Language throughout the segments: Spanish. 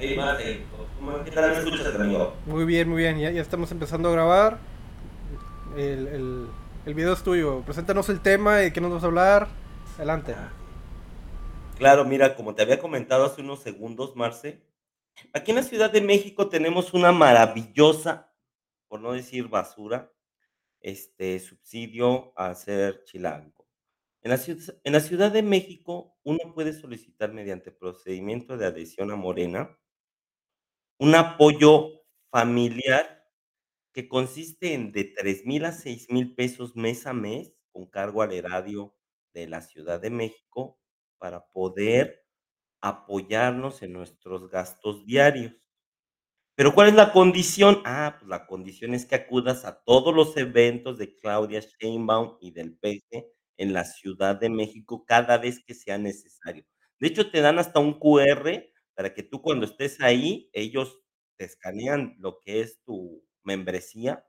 Hey, Mate, ¿cómo- ¿qué tal me escuchas, amigo? Muy bien, muy bien. Ya, ya estamos empezando a grabar. El, el, el video es tuyo. Preséntanos el tema de qué nos vas a hablar. Adelante. Claro, mira, como te había comentado hace unos segundos, Marce, aquí en la Ciudad de México tenemos una maravillosa, por no decir basura, este subsidio a ser chilango. En la en la Ciudad de México, uno puede solicitar mediante procedimiento de adhesión a Morena un apoyo familiar que consiste en de 3000 a 6000 pesos mes a mes, con cargo al erario de la Ciudad de México, para poder apoyarnos en nuestros gastos diarios. Pero, ¿cuál es la condición? Ah, pues la condición es que acudas a todos los eventos de Claudia Sheinbaum y del peje en la Ciudad de México cada vez que sea necesario. De hecho, te dan hasta un QR para que tú cuando estés ahí, ellos te escanean lo que es tu membresía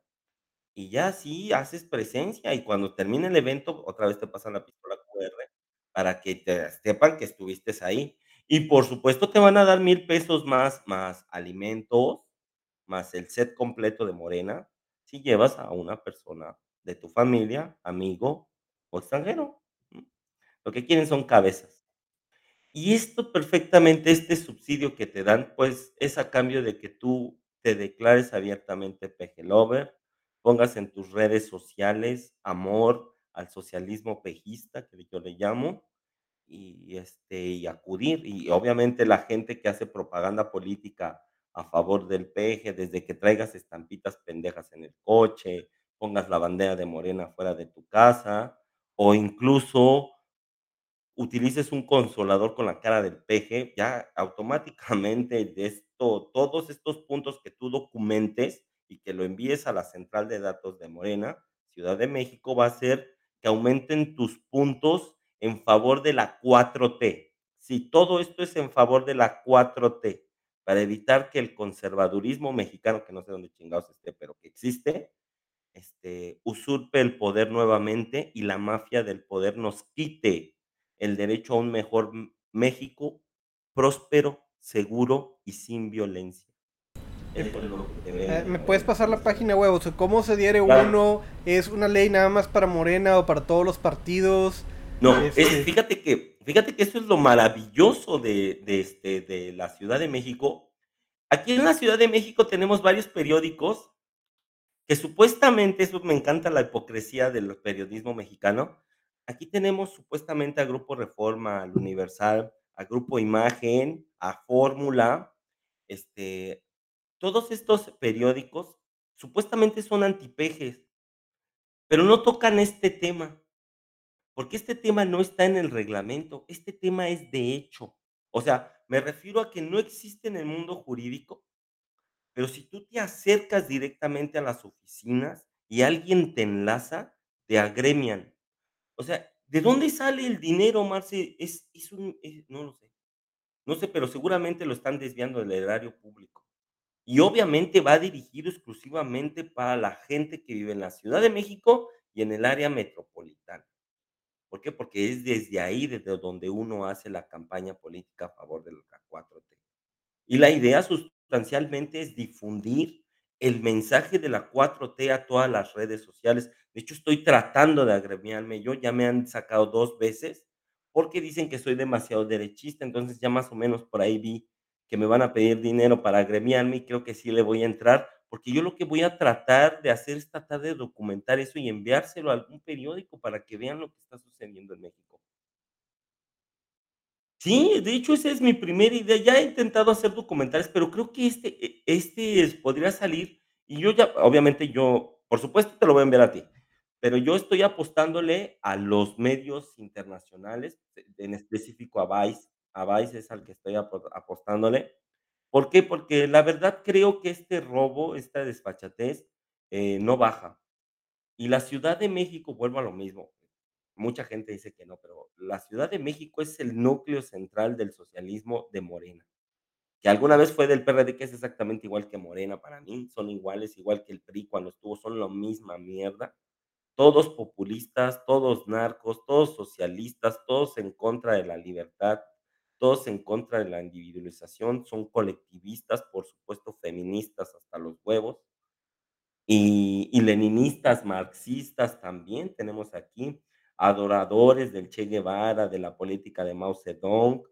y ya así haces presencia, y cuando termine el evento, otra vez te pasan la pistola QR para que te sepan que estuviste ahí. Y por supuesto, te van a dar 1000 pesos más, más alimentos, más el set completo de Morena, si llevas a una persona de tu familia, amigo o extranjero. Lo que quieren son cabezas. Y esto perfectamente, este subsidio que te dan, pues, es a cambio de que tú te declares abiertamente peje lover, pongas en tus redes sociales amor al socialismo pejista, que yo le llamo, y, este, y acudir. Y obviamente la gente que hace propaganda política a favor del peje, desde que traigas estampitas pendejas en el coche, pongas la bandera de Morena afuera de tu casa, o incluso utilices un consolador con la cara del peje, ya automáticamente de esto todos estos puntos que tú documentes y que lo envíes a la central de datos de Morena, Ciudad de México, va a hacer que aumenten tus puntos en favor de la 4T. Sí, todo esto es en favor de la 4T, para evitar que el conservadurismo mexicano, que no sé dónde chingados esté, pero que existe, este, usurpe el poder nuevamente y la mafia del poder nos quite el derecho a un mejor México próspero, seguro y sin violencia. Eh, ¿Me puedes pasar la página web? O sea, ¿cómo se Claro. uno? ¿Es una ley nada más para Morena o para todos los partidos? No, es Este fíjate que fíjate que eso es lo maravilloso de de, este, de la Ciudad de México. Aquí en la Ciudad de México tenemos varios periódicos que supuestamente, eso me encanta la hipocresía del periodismo mexicano. Aquí tenemos supuestamente a Grupo Reforma, al Universal, a Grupo Imagen, a Fórmula, este, todos estos periódicos supuestamente son antipejes pero no tocan este tema. Porque este tema no está en el reglamento, este tema es de hecho. O sea, me refiero a que no existe en el mundo jurídico, pero si tú te acercas directamente a las oficinas y alguien te enlaza, te agremian. O sea, ¿de dónde sale el dinero, Marce? Es no lo sé. No sé, pero seguramente lo están desviando del erario público. Y obviamente va dirigido exclusivamente para la gente que vive en la Ciudad de México y en el área metropolitana. ¿Por qué? Porque es desde ahí, desde donde uno hace la campaña política a favor de la 4T. Y la idea sustancialmente es difundir el mensaje de la 4T a todas las redes sociales. De hecho, estoy tratando de agremiarme yo, ya me han sacado 2 veces, porque dicen que soy demasiado derechista, entonces ya más o menos por ahí vi que me van a pedir dinero para agremiarme y creo que sí le voy a entrar, porque yo lo que voy a tratar de hacer es tratar de documentar eso y enviárselo a algún periódico para que vean lo que está sucediendo en México. Sí, de hecho, esa es mi primera idea. Ya he intentado hacer documentales, pero creo que este e este podría salir, y yo ya obviamente yo, por supuesto, te lo voy a enviar a ti, pero yo estoy apostándole a los medios internacionales, e en específico a Vice, a Vice es al que estoy apo apostándole, ¿por qué? Porque la verdad creo que este robo, esta desfachatez, eh, no baja. Y la Ciudad de México, vuelvo a lo mismo, mucha gente dice que no, pero la Ciudad de México es el núcleo central del socialismo de Morena, que alguna vez fue del PRD, que es exactamente igual que Morena para mí, son iguales, igual que el PRI cuando estuvo, son la misma mierda, todos populistas, todos narcos, todos socialistas, todos en contra de la libertad, todos en contra de la individualización, son colectivistas, por supuesto, feministas hasta los huevos. Y y leninistas, marxistas también tenemos aquí, adoradores del Che Guevara, de la política de Mao Zedong,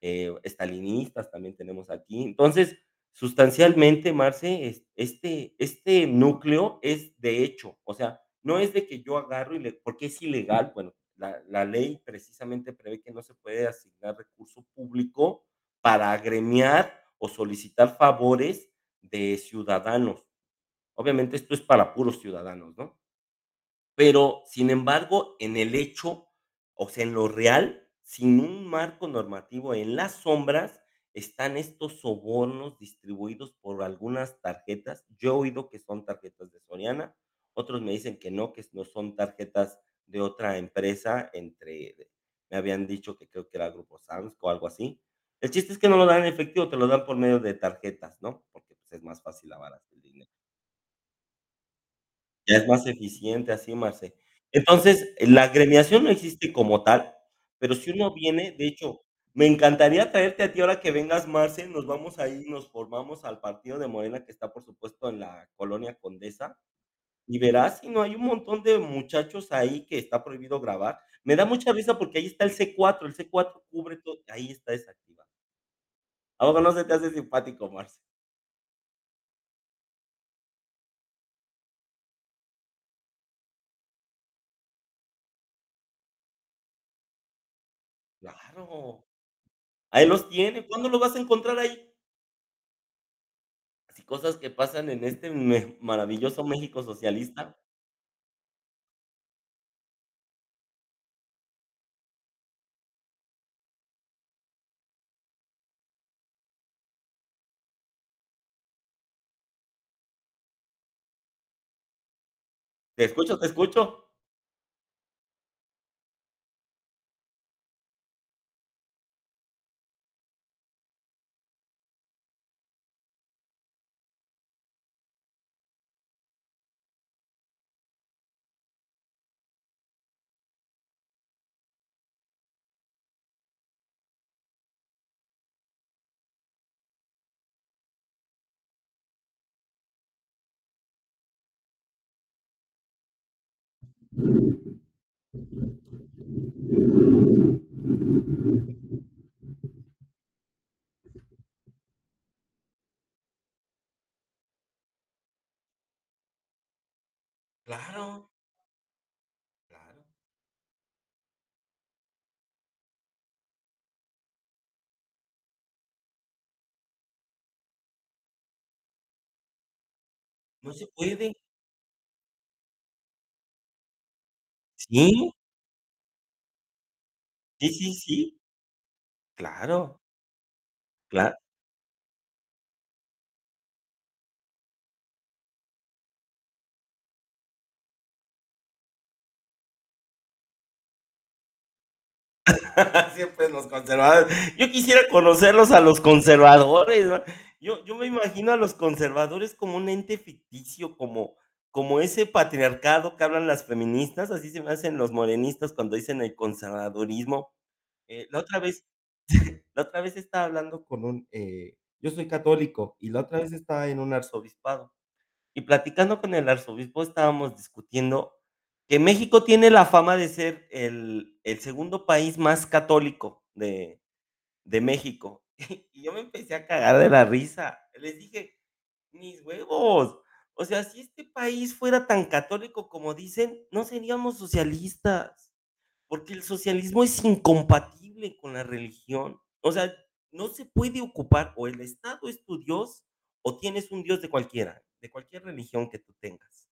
eh, estalinistas también tenemos aquí. Entonces, sustancialmente, Marce, es este este núcleo es de hecho, o sea, no es de que yo agarro y le porque es ilegal, bueno, la la ley precisamente prevé que no se puede asignar recurso público para agremiar o solicitar favores de ciudadanos. Obviamente, esto es para puros ciudadanos, ¿no? Pero, sin embargo, en el hecho, o sea, en lo real, sin un marco normativo, en las sombras, están estos sobornos distribuidos por algunas tarjetas. Yo he oído que son tarjetas de Soriana, otros me dicen que no, que no son tarjetas de otra empresa, entre me habían dicho que creo que era Grupo Sam's o algo así. El chiste es que no lo dan en efectivo, te lo dan por medio de tarjetas, ¿no? Porque, pues, es más fácil lavar el dinero. Ya es más eficiente así, Marce. Entonces, la agremiación no existe como tal, pero si uno viene de hecho, me encantaría traerte a ti ahora que vengas, Marce, nos vamos a ir, nos formamos al partido de Morena, que está, por supuesto, en la colonia Condesa, y verás si no hay un montón de muchachos ahí que está prohibido grabar. Me da mucha risa porque ahí está el C4, el C4 cubre todo, ahí está desactivado. ¿A poco no se te hace simpático, Marce? Claro. Ahí los tiene, ¿cuándo los vas a encontrar ahí? Cosas que pasan en este maravilloso México socialista. Te escucho, te escucho. Claro. Claro. No se puede. Sí. Sí, sí, sí. Claro. Cla Siempre los conservadores. Yo quisiera conocerlos a los conservadores. Yo yo me imagino a los conservadores como un ente ficticio, como como ese patriarcado que hablan las feministas, así se me hacen los morenistas cuando dicen el conservadurismo. Eh, la otra vez la otra vez estaba hablando con un, eh, yo soy católico, y la otra vez estaba en un arzobispado, y platicando con el arzobispo estábamos discutiendo que México tiene la fama de ser el el segundo país más católico de de México. Y yo me empecé a cagar de la risa. Les dije: "Mis huevos, o sea, si este país fuera tan católico como dicen, no seríamos socialistas, porque el socialismo es incompatible con la religión. O sea, no se puede ocupar, o el Estado es tu Dios, o tienes un Dios de cualquiera, de cualquier religión que tú tengas.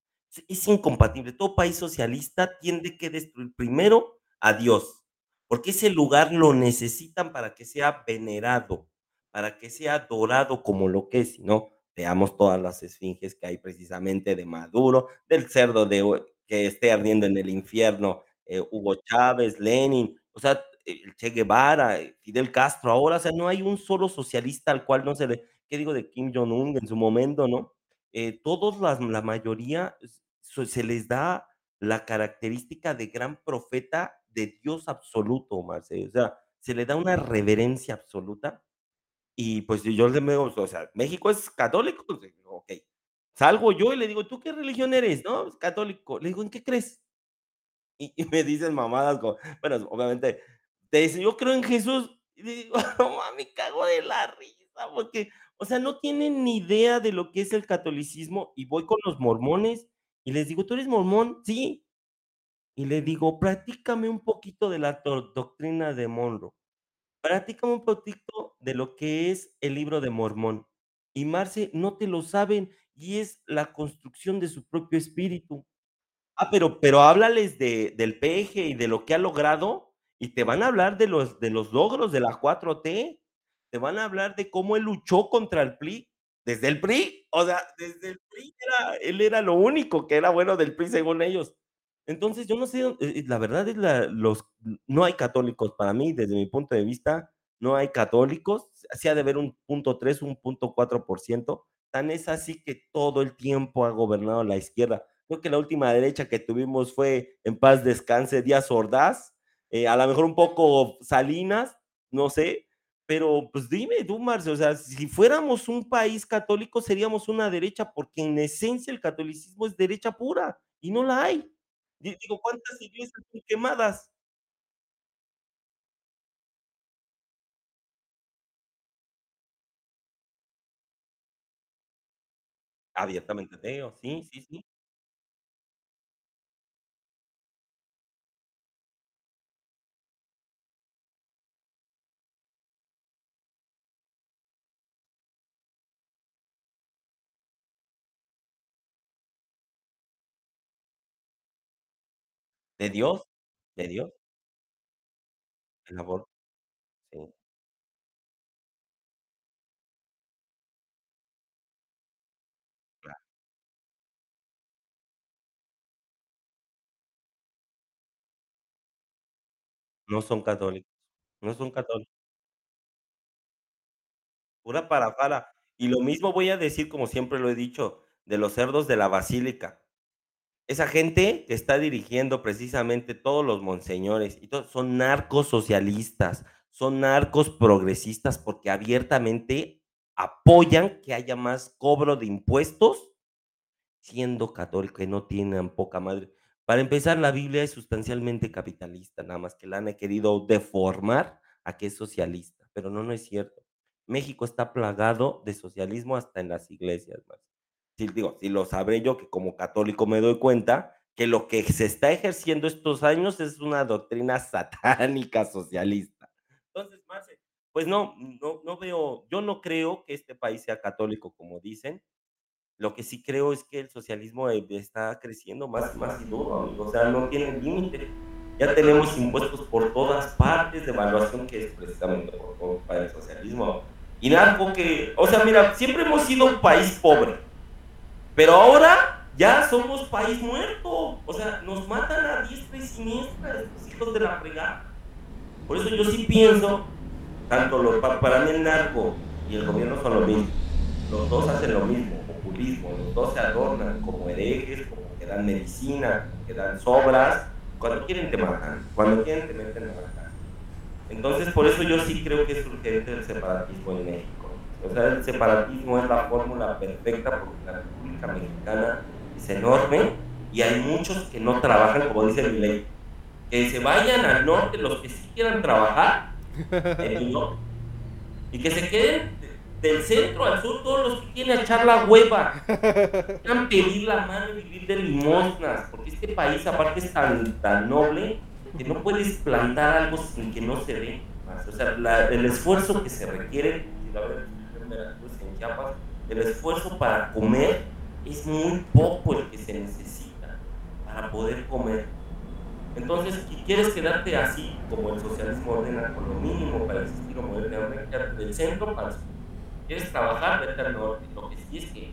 Es incompatible. Todo país socialista tiene que destruir primero a Dios, porque ese lugar lo necesitan para que sea venerado, para que sea adorado como lo que es, no, veamos todas las esfinges que hay precisamente de Maduro, del cerdo que esté ardiendo en el infierno, eh, Hugo Chávez, Lenin, o sea, el Che Guevara, eh, Fidel Castro ahora, o sea, no hay un solo socialista al cual no se le ¿qué digo de Kim Jong Un en su momento, no? Eh, todos las la mayoría se les da la característica de gran profeta de Dios absoluto, Marce. O sea, se le da una reverencia absoluta y, pues, yo le digo, o sea, ¿México es católico? Pues, okey. Salgo yo y le digo: "¿Tú qué religión eres?". "No, pues católico". Le digo: "¿En qué crees?". Y me dicen mamadas como, bueno, obviamente, te dice: "Yo creo en Jesús". Y digo: "No ma", me cago de la risa, porque, o sea, no tienen ni idea de lo que es el catolicismo, y voy con los mormones y les digo: "¿Tú eres mormón?". "Sí". Y le digo: "Platícame un poquito de la do doctrina de Monroe. Platícame un poquito de lo que es el Libro de Mormón". Y Marce, no te lo saben, y es la construcción de su propio espíritu. Ah, pero pero háblales de del peje y de lo que ha logrado, y te van a hablar de los de los logros de la 4T. Te van a hablar de cómo él luchó contra el PRI, desde el PRI, o sea, desde el PRI era él era lo único que era bueno del PRI, según ellos. Entonces, yo no sé, eh la verdad es la los no hay católicos para mí, desde mi punto de vista, no hay católicos, sí ha de haber un punto 3, un punto 4%, tan es así que todo el tiempo ha gobernado la izquierda. Creo que la última derecha que tuvimos fue, en paz descanse, Díaz Ordaz, eh, a la mejor un poco Salinas, no sé, pero, pues, dime tú, Marce, o sea, si fuéramos un país católico, seríamos una derecha, porque en esencia el catolicismo es derecha pura, y no la hay. Di digo, ¿cuántas iglesias son quemadas? Abiertamente ateo, sí, sí, sí. ¿De Dios? ¿De Dios? El aborto. No son católicos, no son católicos. Pura parafara. Y lo mismo voy a decir, como siempre lo he dicho, de los cerdos de la basílica. Esa gente que está dirigiendo precisamente todos los monseñores y todo, son narcos socialistas, son narcos progresistas, porque abiertamente apoyan que haya más cobro de impuestos siendo católico, que no tienen poca madre. Para empezar, la Biblia es sustancialmente capitalista, nada más que la han querido deformar a que es socialista, pero no, no es cierto. México está plagado de socialismo hasta en las iglesias, Marce. Sí, digo, sí lo sabré yo, que como católico me doy cuenta que lo que se está ejerciendo estos años es una doctrina satánica socialista. Entonces, Marce, pues no, no no veo yo no creo que este país sea católico, como dicen. Lo que sí creo es que el socialismo, eh, está creciendo más más y amigo, o sea, no tiene límite. Ya tenemos impuestos por todas partes, devaluación que es precisamente por culpa del socialismo. Y algo que, o sea, mira, siempre hemos sido un país pobre, pero ahora ya somos país muerto, o sea, nos matan a diestra y siniestra estos hijos de la fregada. Por eso yo sí pienso, tanto lo pa para mí el narco y el gobierno son lo mismo. Los 2 hacen lo mismo, populismo, los 2 se adornan como herejes, como que dan medicina, que dan sobras, cuando quieren te matan, cuando quieren te meten a cárcel. Entonces, por eso yo sí creo que es urgente el separatismo en México. O sea, el separatismo es la fórmula perfecta, porque la Mexicana es enorme y hay muchos que no trabajan, como dice mi ley. Que se vayan al norte los que sí quieran trabajar en el norte, y que se queden de del centro al sur todos los que quieren echar la hueva. Quieran pedir la mano y vivir de limosnas, porque este país aparte es tan tan noble, que no puedes plantar algo sin que no se dé. O sea, la el esfuerzo que se requiere, en Chiapas, el esfuerzo para comer es muy poco el que se necesita para poder comer. Entonces, si quieres quedarte así, como el socialismo ordena, con lo mínimo para existir o modernamente, del centro para el sur. ¿Quieres trabajar? Vete al norte. Lo que sí es que,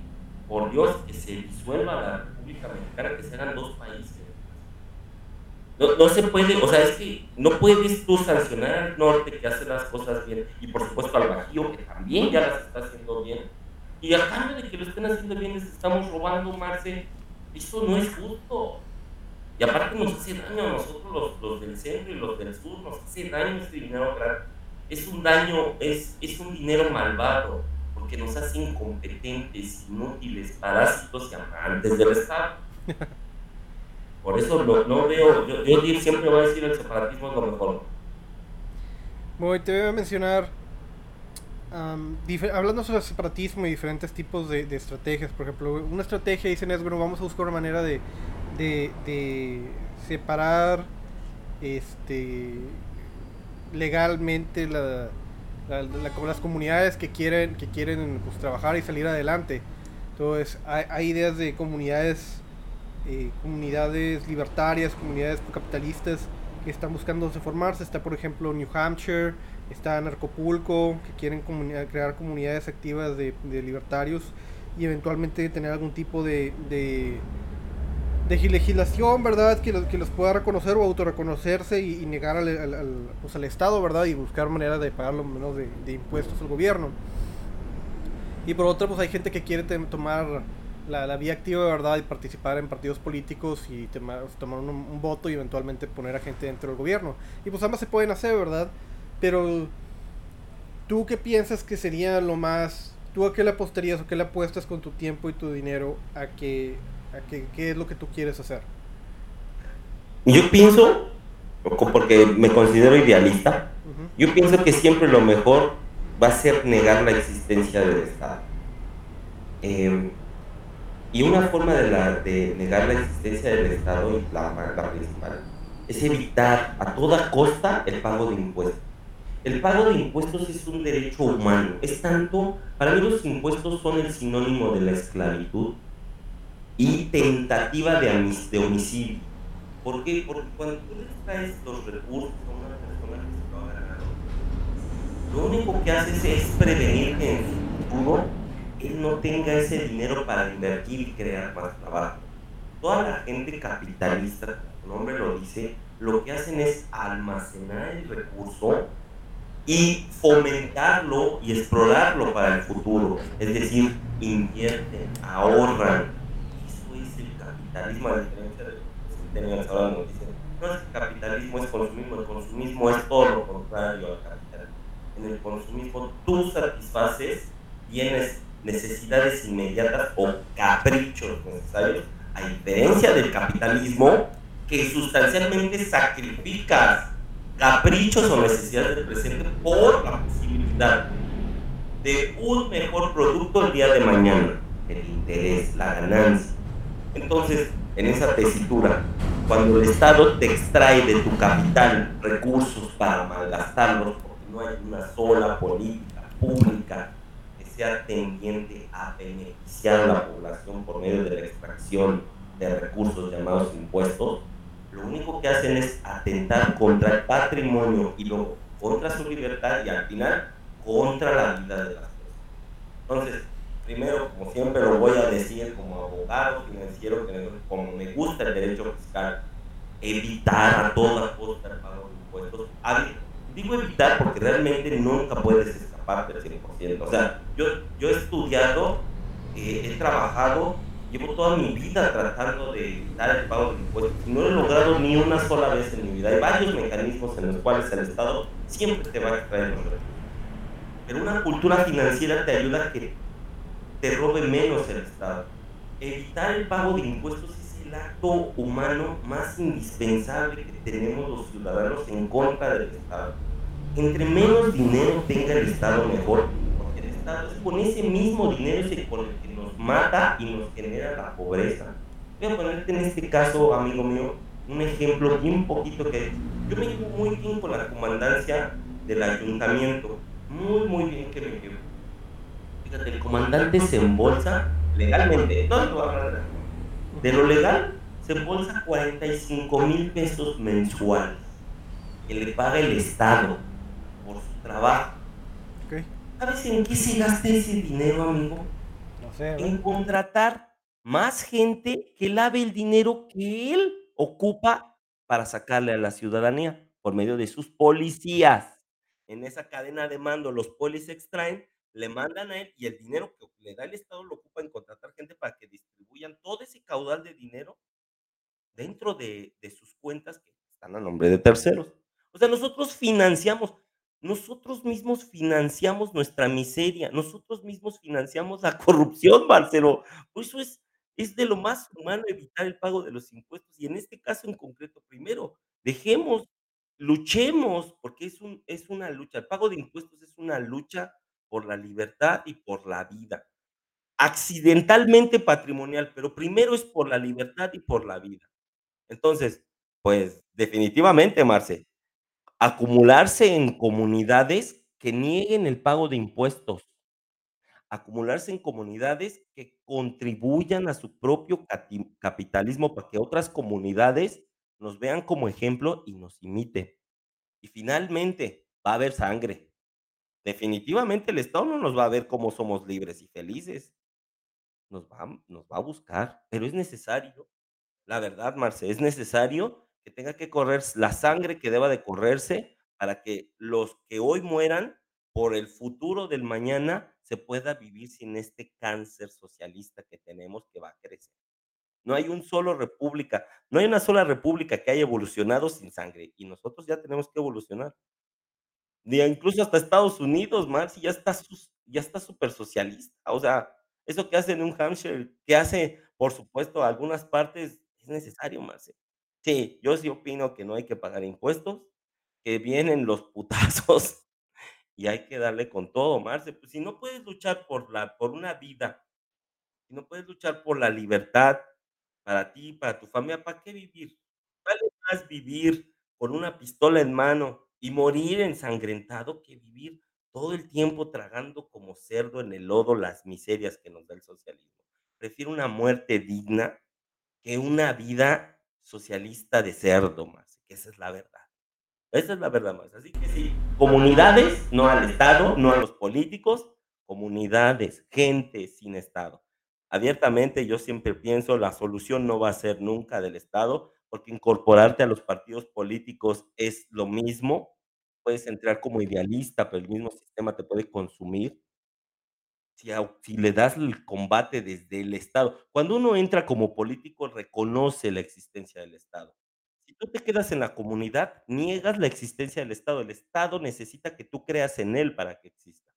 por Dios, que se disuelva la República Mexicana, que se hagan 2 países. No no se puede, o sea, es que no puedes tú sancionar al norte, que hace las cosas bien, y por supuesto al bajío, que también ya las está haciendo bien, y a cambio de que lo estén haciendo bien, les estamos robando, Marce. Eso no es justo. Y aparte nos hace daño a nosotros los los del centro y los del sur, nos hace daño ese dinero es un daño, es es un dinero malvado, porque nos hace incompetentes, inútiles, parásitos y amantes del Estado. Por eso no no veo, yo yo siempre voy a decir el separatismo es lo mejor. Voy, te voy a mencionar, hablando sobre separatismo y diferentes tipos de estrategias, por ejemplo, una estrategia dicen es, bueno, vamos a buscar una manera de separar, este, legalmente las comunidades que quieren pues, trabajar y salir adelante. Entonces, hay hay ideas de comunidades, eh, comunidades libertarias, comunidades capitalistas que están buscando formarse. Está, por ejemplo, New Hampshire, está Anarcopulco, que quieren crear comunidades activas de de libertarios y eventualmente tener algún tipo de de de gi legislación, ¿verdad? Que los que los pueda reconocer o autorreconocerse y y negar al al al, pues, al Estado, ¿verdad? Y buscar manera de pagar lo menos de de impuestos al gobierno. Y por otro, pues, hay gente que quiere tomar la la vía activa, ¿verdad? Y participar en partidos políticos y tema tomar un un voto y eventualmente poner a gente dentro del gobierno. Y, pues, ambas se pueden hacer, ¿verdad? Pero, ¿tú qué piensas que sería lo más tú a qué le apostarías o qué le apuestas con tu tiempo y tu dinero a que a que qué es lo que tú quieres hacer? Yo pienso, porque me considero idealista, yo pienso que siempre lo mejor va a ser negar la existencia del Estado. Em, y una forma de la de negar la existencia del Estado, y la la principal, es evitar a toda costa el pago de impuestos. El pago de impuestos es un derecho humano, es tanto para mí los impuestos son el sinónimo de la esclavitud y tentativa de de homicidio. ¿Por qué? Porque cuando tú les traes los recursos a una persona que se lo ha ganado, lo único que haces es prevenir que en su futuro él no tenga ese dinero para invertir y crear más trabajo. Toda la gente capitalista, como su nombre lo dice, lo que hacen es almacenar el recurso y fomentarlo y explorarlo para el futuro. Es decir, invierten, ahorran. Eso es el capitalismo, a diferencia de lo que los centennials ahora nos dicen. No es que capitalismo es consumismo, el consumismo es todo lo contrario al capitalismo. En el consumismo tú satisfaces bienes, necesidades inmediatas o caprichos necesarios, a diferencia del capitalismo que sustancialmente sacrificas caprichos o necesidades del presente por la posibilidad de un mejor producto el día de mañana, el interés, la ganancia. Entonces, en esa tesitura, cuando el Estado te extrae de tu capital recursos para malgastarlos, porque no hay una sola política pública tendiente a beneficiar a la población por medio de la extracción de recursos llamados impuestos, lo único que hacen es atentar contra el patrimonio y luego contra su libertad y al final contra la vida de las personas. Entonces, primero, como siempre lo voy a decir como abogado financiero, como me gusta el derecho fiscal, evitar a toda costa el pago de impuestos. Digo evitar porque realmente nunca puedes escaparte al 100%. O sea, yo, yo he estudiado, eh, he trabajado, llevo toda mi vida tratando de evitar el pago de impuestos no he logrado ni una sola vez en mi vida. Hay varios mecanismos en los cuales el Estado siempre te va a extraer los recursos. Pero una cultura financiera te ayuda a que te robe menos el Estado. Evitar el pago de impuestos es el acto humano más indispensable que tenemos los ciudadanos en contra del Estado. Entre menos dinero tenga el Estado, mejor, porque el Estado es con ese mismo dinero con el que nos mata y nos genera la pobreza. Voy a ponerte en este caso, amigo mío, un ejemplo bien poquito que yo me llevo muy bien con la comandancia del ayuntamiento, muy, muy bien que me llevo. Fíjate, el comandante se embolsa legalmente, de lo legal, se embolsa 45 mil pesos mensuales que le paga el Estado por su trabajo. Okey. ¿Sabes en qué se gasta ese dinero, amigo? No sé. En contratar más gente que lave el dinero que él ocupa para sacarle a la ciudadanía por medio de sus policías. En esa cadena de mando, los polis extraen, le mandan a él y el dinero que le da el Estado lo ocupa en contratar gente para que distribuyan todo ese caudal de dinero dentro de de sus cuentas que están a nombre de terceros. O sea, nosotros financiamos, nosotros mismos financiamos nuestra miseria, nosotros mismos financiamos la corrupción, Marcelo. Por eso es es de lo más humano evitar el pago de los impuestos, y en este caso en concreto, primero, dejemos, luchemos, porque es un es una lucha. El pago de impuestos es una lucha por la libertad y por la vida. Accidentalmente patrimonial, pero primero es por la libertad y por la vida. Entonces, pues, definitivamente, Marce, acumularse en comunidades que nieguen el pago de impuestos. Acumularse en comunidades que contribuyan a su propio capitalismo, para que otras comunidades nos vean como ejemplo y nos imiten. Y finalmente, va a haber sangre. Definitivamente, el Estado no nos va a ver como somos libres y felices. Nos va nos va a buscar, pero es necesario. La verdad, Marce, es necesario que tenga que correr la sangre que deba de correrse para que los que hoy mueran, por el futuro del mañana, se pueda vivir sin este cáncer socialista que tenemos, que va a crecer. No hay un solo república, no hay una sola república que haya evolucionado sin sangre, y nosotros ya tenemos que evolucionar. A incluso hasta Estados Unidos, Marce, ya está ya está supersocialista. O sea, eso que hace en New Hampshire, que hace, por supuesto, algunas partes, es necesario, Marce. Sí, yo sí opino que no hay que pagar impuestos, que vienen los putazos, y hay que darle con todo, Marce. Pues, si no puedes luchar por la por una vida, si no puedes luchar por la libertad para ti, para tu familia, ¿para qué vivir? Vale más vivir con una pistola en mano y morir ensangrentado, que vivir todo el tiempo tragando como cerdo en el lodo las miserias que nos da el socialismo. Prefiero una muerte digna que una vida socialista de cerdo, Marce, que esa es la verdad. Esa es la verdad, Marce. Así que sí, comunidades, no al Estado, no a los políticos, comunidades, gente sin Estado. Abiertamente, yo siempre pienso, la solución no va a ser nunca del Estado, porque incorporarte a los partidos políticos es lo mismo. Puedes entrar como idealista, pero el mismo sistema te puede consumir si le das el combate desde el Estado. Cuando uno entra como político, reconoce la existencia del Estado. Si tú te quedas en la comunidad, niegas la existencia del Estado. El Estado necesita que tú creas en él para que exista.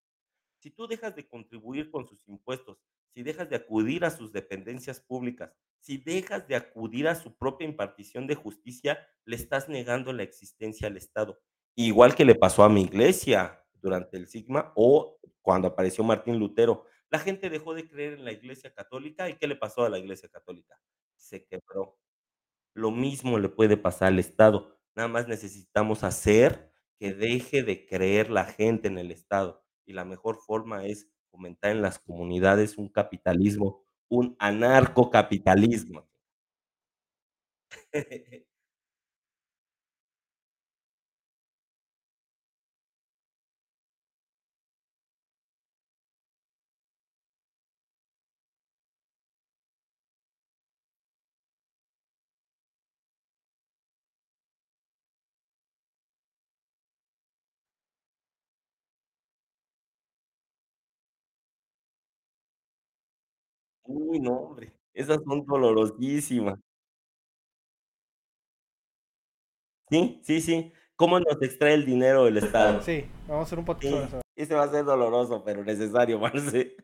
Si tú dejas de contribuir con sus impuestos, si dejas de acudir a sus dependencias públicas, si dejas de acudir a su propia impartición de justicia, le estás negando la existencia al Estado. Igual que le pasó a mi iglesia durante el sigma, o cuando apareció Martín Lutero. La gente dejó de creer en la Iglesia católica, ¿y qué le pasó a la Iglesia católica? Se quebró. Lo mismo le puede pasar al Estado, nada más necesitamos hacer que deje de creer la gente en el Estado, y la mejor forma es fomentar en las comunidades un capitalismo, un anarcocapitalismo. Uy, no, hombre, esas son dolorosísimas. Sí, sí, sí. ¿Cómo nos extrae el dinero el Estado? Sí, vamos a hacer un poquito de Sí, eso. ese va a ser doloroso, pero necesario, Marce.